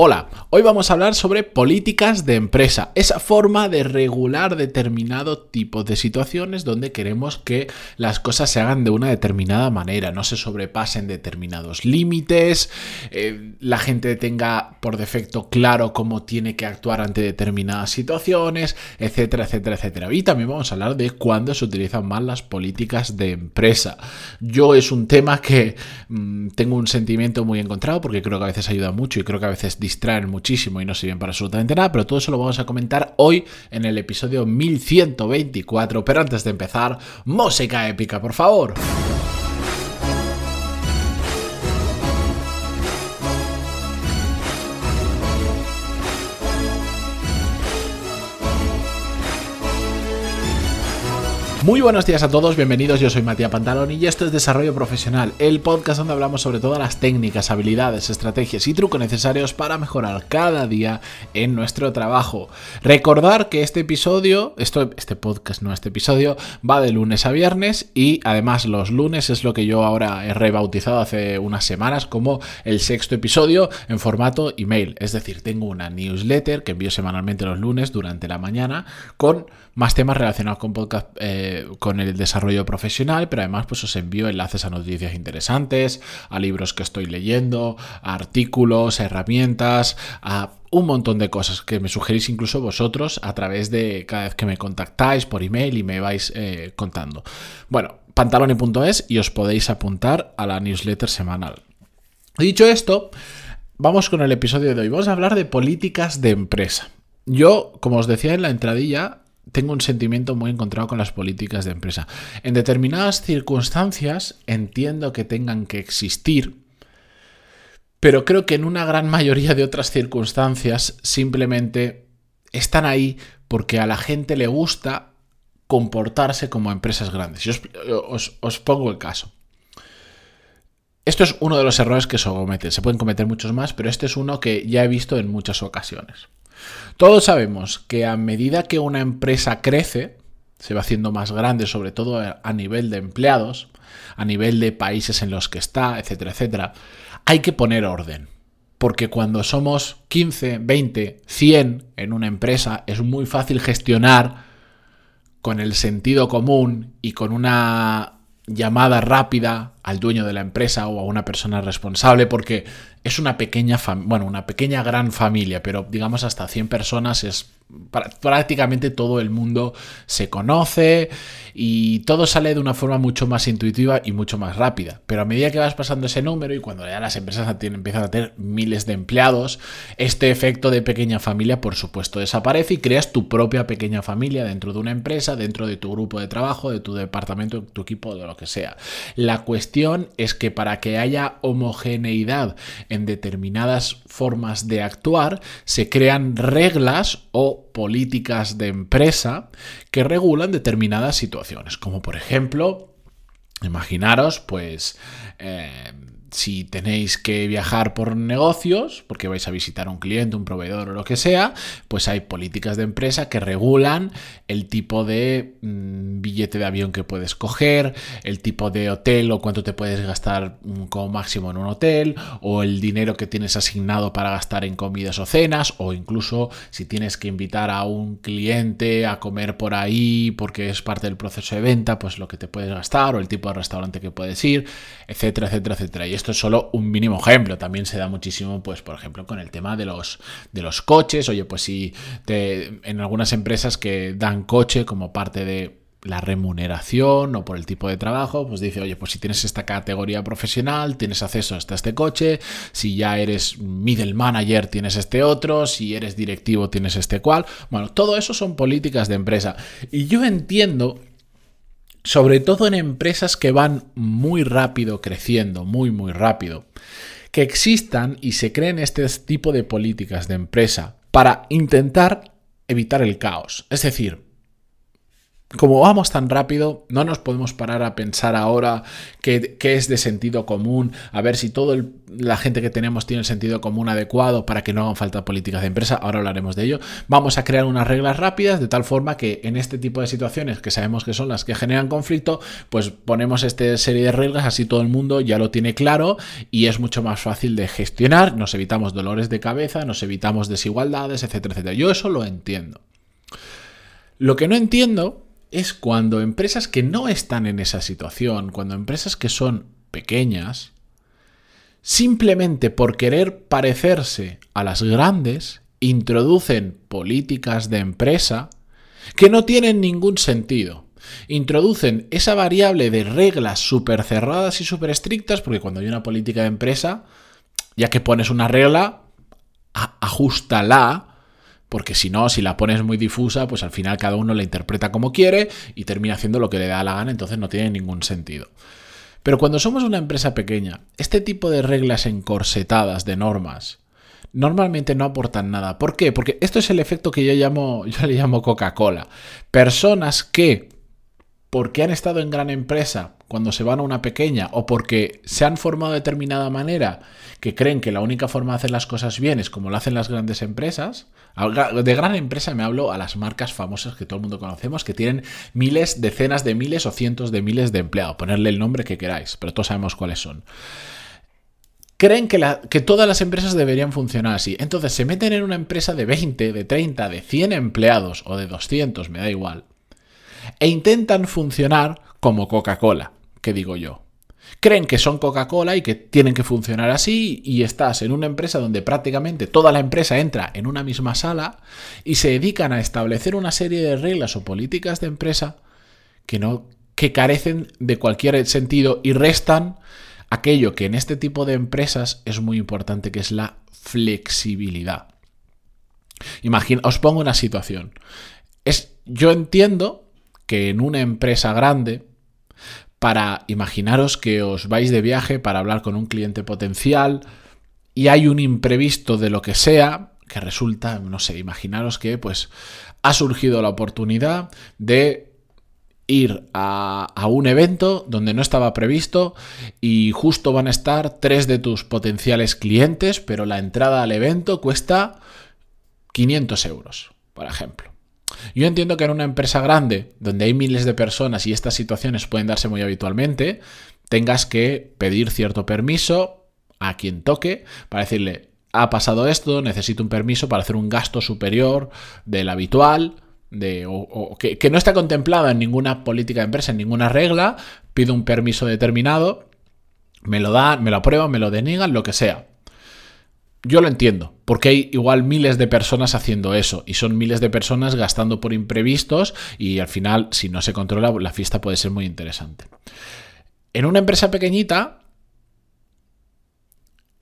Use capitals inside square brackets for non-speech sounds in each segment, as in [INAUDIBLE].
Hola, hoy vamos a hablar sobre políticas de empresa, esa forma de regular determinado tipo de situaciones donde queremos que las cosas se hagan de una determinada manera, no se sobrepasen determinados límites, eh, la gente tenga por defecto claro cómo tiene que actuar ante determinadas situaciones, etcétera, etcétera, etcétera. Y también vamos a hablar de cuándo se utilizan más las políticas de empresa. Yo es un tema que mm, tengo un sentimiento muy encontrado porque creo que a veces ayuda mucho y creo que a veces distraen muchísimo y no sirven para absolutamente nada, pero todo eso lo vamos a comentar hoy en el episodio 1124. Pero antes de empezar, música épica, por favor. Muy buenos días a todos, bienvenidos, yo soy Matías Pantalón y esto es Desarrollo Profesional, el podcast donde hablamos sobre todas las técnicas, habilidades, estrategias y trucos necesarios para mejorar cada día en nuestro trabajo. Recordar que este episodio, este podcast, no este episodio, va de lunes a viernes y además los lunes es lo que yo ahora he rebautizado hace unas semanas como el sexto episodio en formato email. Es decir, tengo una newsletter que envío semanalmente los lunes durante la mañana con más temas relacionados con podcast. Eh, con el desarrollo profesional, pero además pues os envío enlaces a noticias interesantes, a libros que estoy leyendo, a artículos, herramientas, a un montón de cosas que me sugerís incluso vosotros a través de cada vez que me contactáis por email y me vais eh, contando. Bueno, pantaloni.es y os podéis apuntar a la newsletter semanal. Dicho esto, vamos con el episodio de hoy. Vamos a hablar de políticas de empresa. Yo, como os decía en la entradilla, tengo un sentimiento muy encontrado con las políticas de empresa. En determinadas circunstancias entiendo que tengan que existir, pero creo que en una gran mayoría de otras circunstancias simplemente están ahí porque a la gente le gusta comportarse como empresas grandes. Y os, pongo el caso. Esto es uno de los errores que se cometen. Se pueden cometer muchos más, pero este es uno que ya he visto en muchas ocasiones. Todos sabemos que a medida que una empresa crece, se va haciendo más grande, sobre todo a nivel de empleados, a nivel de países en los que está, etcétera, etcétera, hay que poner orden. Porque cuando somos 15, 20, 100 en una empresa, es muy fácil gestionar con el sentido común y con una llamada rápida al dueño de la empresa o a una persona responsable porque es una pequeña, bueno, una pequeña gran familia, pero digamos hasta 100 personas es prácticamente todo el mundo se conoce y todo sale de una forma mucho más intuitiva y mucho más rápida. Pero a medida que vas pasando ese número y cuando ya las empresas empiezan a tener miles de empleados, este efecto de pequeña familia por supuesto desaparece y creas tu propia pequeña familia dentro de una empresa, dentro de tu grupo de trabajo, de tu departamento, tu equipo, de lo que sea. La cuestión es que para que haya homogeneidad en determinadas formas de actuar, se crean reglas o políticas de empresa que regulan determinadas situaciones, como por ejemplo, imaginaros, pues, eh, si tenéis que viajar por negocios, porque vais a visitar un cliente, un proveedor o lo que sea, pues hay políticas de empresa que regulan el tipo de mm, billete de avión que puedes coger, el tipo de hotel o cuánto te puedes gastar mm, como máximo en un hotel, o el dinero que tienes asignado para gastar en comidas o cenas, o incluso si tienes que invitar a un cliente a comer por ahí porque es parte del proceso de venta, pues lo que te puedes gastar o el tipo de restaurante que puedes ir, etcétera, etcétera, etcétera esto es solo un mínimo ejemplo. También se da muchísimo, pues, por ejemplo, con el tema de los, de los coches. Oye, pues si en algunas empresas que dan coche como parte de la remuneración o por el tipo de trabajo, pues dice, oye, pues si tienes esta categoría profesional, tienes acceso hasta este coche, si ya eres middle manager, tienes este otro, si eres directivo, tienes este cual. Bueno, todo eso son políticas de empresa. Y yo entiendo sobre todo en empresas que van muy rápido creciendo, muy, muy rápido, que existan y se creen este tipo de políticas de empresa para intentar evitar el caos. Es decir, como vamos tan rápido, no nos podemos parar a pensar ahora qué, es de sentido común, a ver si toda la gente que tenemos tiene el sentido común adecuado para que no hagan falta políticas de empresa. Ahora hablaremos de ello. Vamos a crear unas reglas rápidas de tal forma que en este tipo de situaciones que sabemos que son las que generan conflicto, pues ponemos esta serie de reglas, así todo el mundo ya lo tiene claro y es mucho más fácil de gestionar. Nos evitamos dolores de cabeza, nos evitamos desigualdades, etcétera, etcétera. Yo eso lo entiendo. Lo que no entiendo es cuando empresas que no están en esa situación, cuando empresas que son pequeñas, simplemente por querer parecerse a las grandes, introducen políticas de empresa que no tienen ningún sentido. Introducen esa variable de reglas súper cerradas y súper estrictas, porque cuando hay una política de empresa, ya que pones una regla, ajustala porque si no, si la pones muy difusa, pues al final cada uno la interpreta como quiere y termina haciendo lo que le da la gana, entonces no tiene ningún sentido. Pero cuando somos una empresa pequeña, este tipo de reglas encorsetadas de normas normalmente no aportan nada. ¿Por qué? Porque esto es el efecto que yo llamo, [LAUGHS] yo le llamo Coca-Cola. Personas que porque han estado en gran empresa cuando se van a una pequeña o porque se han formado de determinada manera que creen que la única forma de hacer las cosas bien es como lo hacen las grandes empresas. De gran empresa me hablo a las marcas famosas que todo el mundo conocemos, que tienen miles, decenas de miles o cientos de miles de empleados. Ponerle el nombre que queráis, pero todos sabemos cuáles son. Creen que, todas las empresas deberían funcionar así. Entonces se meten en una empresa de 20, de 30, de 100 empleados o de 200, me da igual e intentan funcionar como Coca-Cola, que digo yo. Creen que son Coca-Cola y que tienen que funcionar así y estás en una empresa donde prácticamente toda la empresa entra en una misma sala y se dedican a establecer una serie de reglas o políticas de empresa que no que carecen de cualquier sentido y restan aquello que en este tipo de empresas es muy importante que es la flexibilidad. Imagina, os pongo una situación. Es, yo entiendo que en una empresa grande, para imaginaros que os vais de viaje para hablar con un cliente potencial y hay un imprevisto de lo que sea, que resulta, no sé, imaginaros que pues ha surgido la oportunidad de ir a, a, un evento donde no estaba previsto y justo van a estar tres de tus potenciales clientes, pero la entrada al evento cuesta 500 euros, por ejemplo. Yo entiendo que en una empresa grande, donde hay miles de personas y estas situaciones pueden darse muy habitualmente, tengas que pedir cierto permiso a quien toque para decirle, ha pasado esto, necesito un permiso para hacer un gasto superior del habitual, de, o, que, no está contemplado en ninguna política de empresa, en ninguna regla, pido un permiso determinado, me lo dan, me lo aprueban, me lo deniegan, lo que sea. Yo lo entiendo, porque hay igual miles de personas haciendo eso y son miles de personas gastando por imprevistos y al final, si no se controla, la fiesta puede ser muy interesante. En una empresa pequeñita,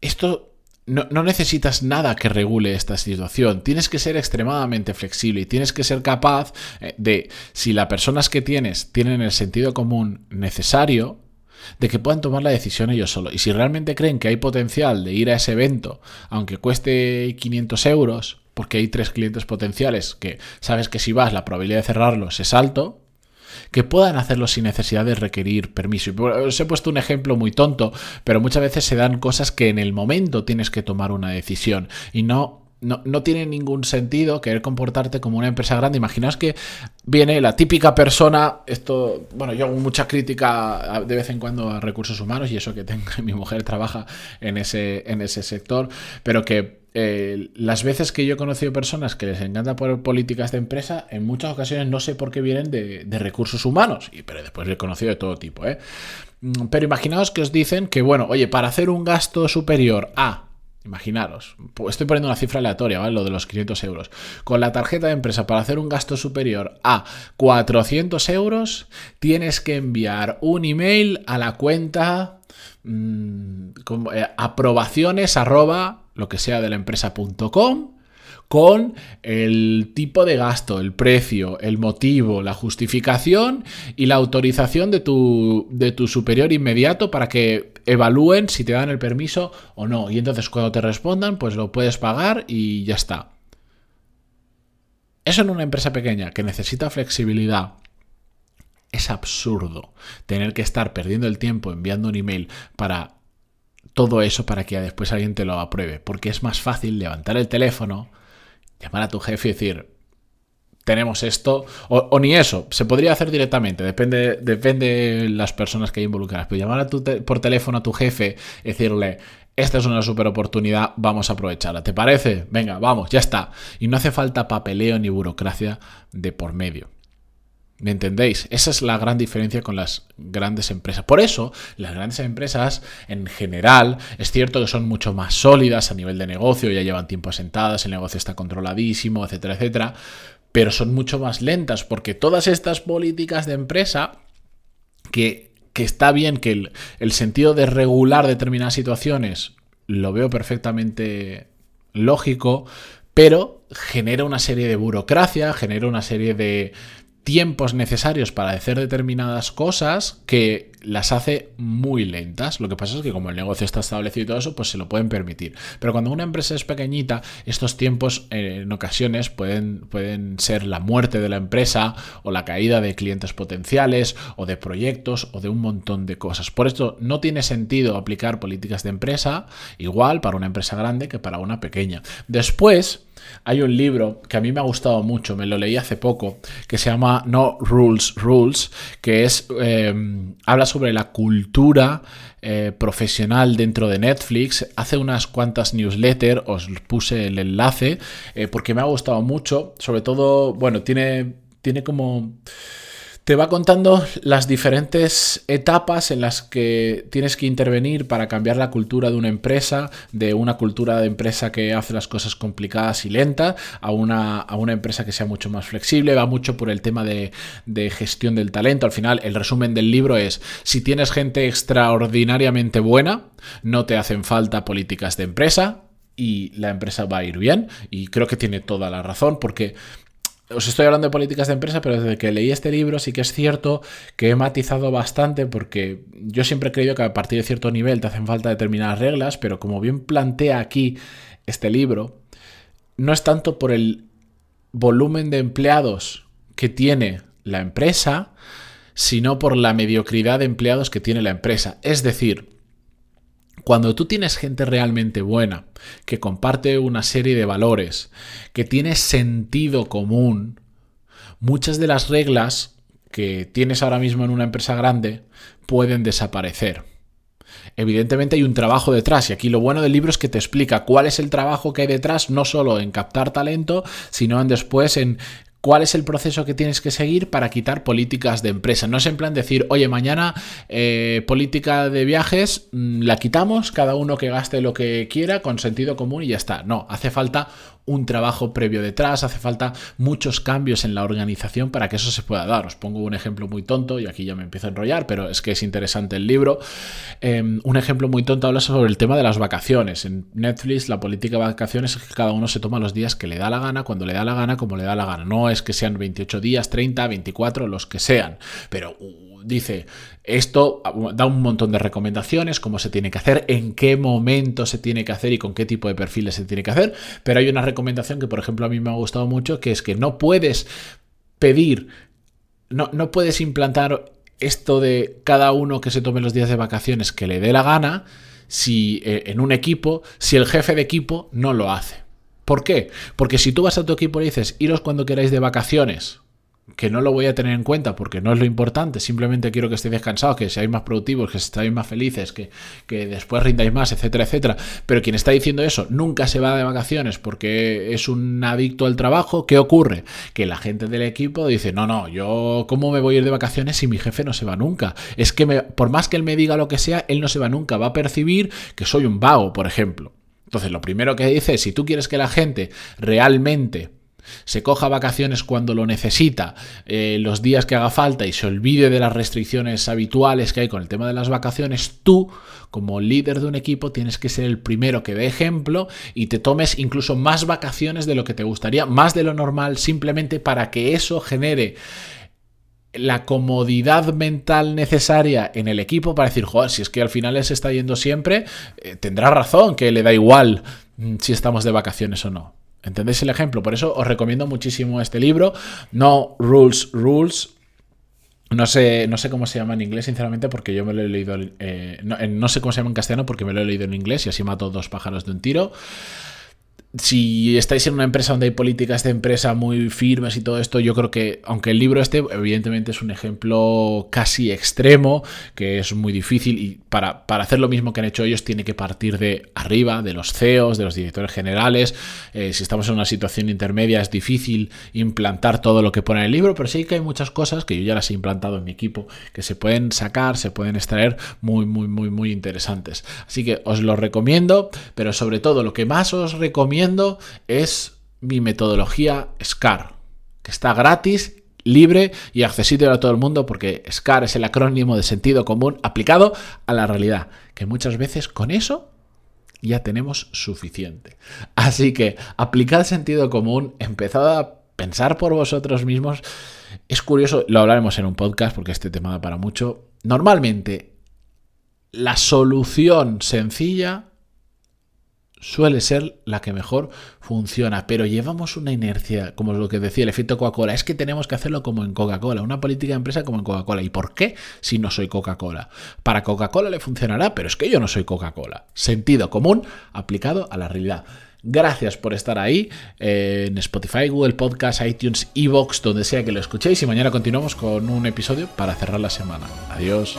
esto no, no, necesitas nada que regule esta situación. Tienes que ser extremadamente flexible y tienes que ser capaz eh, de, si las personas que tienes tienen el sentido común necesario, de que puedan tomar la decisión ellos solos. Y si realmente creen que hay potencial de ir a ese evento, aunque cueste 500 euros, porque hay tres clientes potenciales que sabes que si vas la probabilidad de cerrarlos es alto, que puedan hacerlo sin necesidad de requerir permiso. Os he puesto un ejemplo muy tonto, pero muchas veces se dan cosas que en el momento tienes que tomar una decisión y no no, tiene ningún sentido querer comportarte como una empresa grande. Imaginaos que viene la típica persona, esto, bueno, yo hago mucha crítica de vez en cuando a recursos humanos y eso que tengo, [LAUGHS] mi mujer trabaja en ese, en ese sector, pero que eh, las veces que yo he conocido personas que les encanta poner políticas de empresa, en muchas ocasiones no sé por qué vienen de, recursos humanos, y, pero después he conocido de todo tipo. ¿eh? Mm, pero imaginaos que os dicen que, bueno, oye, para hacer un gasto superior a Imaginaros, estoy poniendo una cifra aleatoria, ¿vale? Lo de los 500 euros. Con la tarjeta de empresa para hacer un gasto superior a 400 euros, tienes que enviar un email a la cuenta mmm, aprobaciones arroba lo que sea de la empresa.com con el tipo de gasto, el precio, el motivo, la justificación y la autorización de tu, de tu superior inmediato para que evalúen si te dan el permiso o no. Y entonces cuando te respondan, pues lo puedes pagar y ya está. Eso en una empresa pequeña que necesita flexibilidad Es absurdo tener que estar perdiendo el tiempo enviando un email para todo eso para que después alguien te lo apruebe, porque es más fácil levantar el teléfono, llamar a tu jefe y decir, tenemos esto, o, ni eso, se podría hacer directamente, depende, depende de las personas que hay involucradas, pero llamar a tu por teléfono a tu jefe, decirle, esta es una super oportunidad, vamos a aprovecharla, ¿te parece? Venga, vamos, ya está. Y no hace falta papeleo ni burocracia de por medio. ¿Me entendéis? Esa es la gran diferencia con las grandes empresas. Por eso, las grandes empresas, en general, es cierto que son mucho más sólidas a nivel de negocio, ya llevan tiempo asentadas, el negocio está controladísimo, etcétera, etcétera pero son mucho más lentas porque todas estas políticas de empresa que, está bien que el, el sentido de regular determinadas situaciones lo veo perfectamente lógico, pero genera una serie de burocracia, genera una serie de, tiempos necesarios para hacer determinadas cosas que las hace muy lentas. Lo que pasa es que como el negocio está establecido y todo eso, pues se lo pueden permitir. Pero cuando una empresa es pequeñita, estos tiempos eh, en ocasiones pueden, pueden ser la muerte de la empresa o la caída de clientes potenciales o de proyectos o de un montón de cosas. Por esto no tiene sentido aplicar políticas de empresa igual para una empresa grande que para una pequeña. Después, hay un libro que a mí me ha gustado mucho, me lo leí hace poco, que se llama No Rules Rules, que es em, habla sobre la cultura eh, profesional dentro de Netflix. Hace unas cuantas newsletters, os puse el enlace, eh, porque me ha gustado mucho. Sobre todo, bueno, tiene, tiene como te va contando las diferentes etapas en las que tienes que intervenir para cambiar la cultura de una empresa, de una cultura de empresa que hace las cosas complicadas y lentas, a una, a una empresa que sea mucho más flexible. Va mucho por el tema de, de gestión del talento. Al final, el resumen del libro es, si tienes gente extraordinariamente buena, no te hacen falta políticas de empresa, y la empresa va a ir bien. Y creo que tiene toda la razón porque os estoy hablando de políticas de empresa, pero desde que leí este libro sí que es cierto que he matizado bastante porque yo siempre he creído que a partir de cierto nivel te hacen falta determinadas reglas, pero como bien plantea aquí este libro, no es tanto por el volumen de empleados que tiene la empresa, sino por la mediocridad de empleados que tiene la empresa. Es decir, cuando tú tienes gente realmente buena, que comparte una serie de valores, que tiene sentido común, muchas de las reglas que tienes ahora mismo en una empresa grande pueden desaparecer. Evidentemente hay un trabajo detrás y aquí lo bueno del libro es que te explica cuál es el trabajo que hay detrás, no solo en captar talento, sino en después en cuál es el proceso que tienes que seguir para quitar políticas de empresa. No es en plan decir, oye, mañana eh, política de viajes, mm, la quitamos, cada uno que gaste lo que quiera con sentido común y ya está. No, hace falta un trabajo previo detrás, hace falta muchos cambios en la organización para que eso se pueda dar. Os pongo un ejemplo muy tonto y aquí ya me empiezo a enrollar, pero es que es interesante el libro. Em, un ejemplo muy tonto habla sobre el tema de las vacaciones. En Netflix la política de vacaciones es que cada uno se toma los días que le da la gana, cuando le da la gana, como le da la gana. No que sean 28 días, 30, 24, los que sean, pero dice, esto da un montón de recomendaciones, cómo se tiene que hacer, en qué momento se tiene que hacer y con qué tipo de perfiles se tiene que hacer, pero hay una recomendación que, por ejemplo, a mí me ha gustado mucho, que es que no puedes pedir, no, no puedes implantar esto de cada uno que se tome los días de vacaciones que le dé la gana, si eh, en un equipo, si el jefe de equipo no lo hace. ¿Por qué? Porque si tú vas a tu equipo y dices, iros cuando queráis de vacaciones, que no lo voy a tener en cuenta porque no es lo importante, simplemente quiero que estéis descansados, que seáis más productivos, que estéis más felices, que, que, después rindáis más, etcétera, etcétera. Pero quien está diciendo eso nunca se va de vacaciones porque es un adicto al trabajo, ¿qué ocurre? Que la gente del equipo dice, no, no, yo cómo me voy a ir de vacaciones si mi jefe no se va nunca. Es que por más que él me diga lo que sea, él no se va nunca, va a percibir que soy un vago, por ejemplo. Entonces, lo primero que dice es, si tú quieres que la gente realmente se coja vacaciones cuando lo necesita, eh, los días que haga falta y se olvide de las restricciones habituales que hay con el tema de las vacaciones, tú, como líder de un equipo, tienes que ser el primero que dé ejemplo y te tomes incluso más vacaciones de lo que te gustaría, más de lo normal, simplemente para que eso genere la comodidad mental necesaria en el equipo para decir, joder, si es que al final se está yendo siempre, eh, tendrá razón que le da igual mm, si estamos de vacaciones o no. ¿Entendéis el ejemplo? Por eso os recomiendo muchísimo este libro, No Rules Rules. No sé, no sé cómo se llama en inglés, sinceramente, porque yo me lo he leído. Eh, no, no, sé cómo se llama en castellano porque me lo he leído en inglés y así mato dos pájaros de un tiro si estáis en una empresa donde hay políticas de empresa muy firmes y todo esto, yo creo que, aunque el libro este, evidentemente es un ejemplo casi extremo, que es muy difícil y para, para hacer lo mismo que han hecho ellos tiene que partir de arriba, de los CEOs, de los directores generales. Eh, si estamos en una situación intermedia es difícil implantar todo lo que pone en el libro, pero sí que hay muchas cosas que yo ya las he implantado en mi equipo, que se pueden sacar, se pueden extraer muy, muy, muy, muy interesantes. Así que os lo recomiendo, pero sobre todo lo que más os es mi metodología SCAR, que está gratis, libre y accesible a todo el mundo porque SCAR es el acrónimo de sentido común aplicado a la realidad, que muchas veces con eso ya tenemos suficiente. Así que aplicad sentido común, empezad a pensar por vosotros mismos. Es curioso, lo hablaremos en un podcast porque este tema da para mucho. Normalmente, la solución sencilla suele ser la que mejor funciona, pero llevamos una inercia, como lo que decía el efecto Coca-Cola, es que tenemos que hacerlo como en Coca-Cola, una política de empresa como en Coca-Cola. ¿Y por qué si no soy Coca-Cola? Para Coca-Cola le funcionará, pero es que yo no soy Coca-Cola. Sentido común aplicado a la realidad. Gracias por estar ahí eh, en Spotify, Google Podcast, iTunes, Evox, donde sea que lo escuchéis y mañana continuamos con un episodio para cerrar la semana. Adiós.